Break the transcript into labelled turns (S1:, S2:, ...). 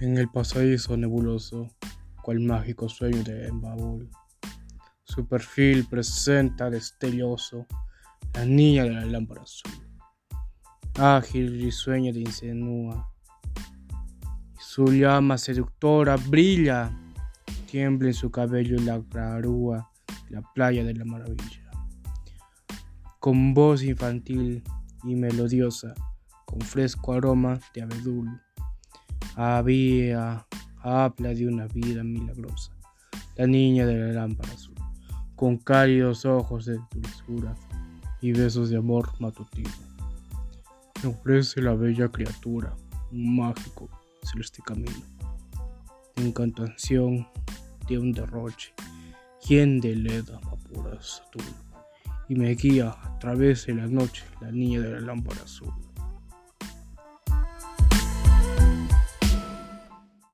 S1: en el pasadizo nebuloso, cual mágico sueño de embabul. Su perfil presenta destelloso la niña de la lámpara azul. Ágil y risueña de insinúa. Su llama seductora brilla, tiembla en su cabello la grarúa, la playa de la maravilla. Con voz infantil y melodiosa, con fresco aroma de abedul había, habla de una vida milagrosa, la niña de la lámpara azul, con cálidos ojos de dulzura y besos de amor matutino. Me ofrece la bella criatura, un mágico celeste camino, de encantación de un derroche, quien de leda azul, y me guía a través de la noche la niña de la lámpara azul.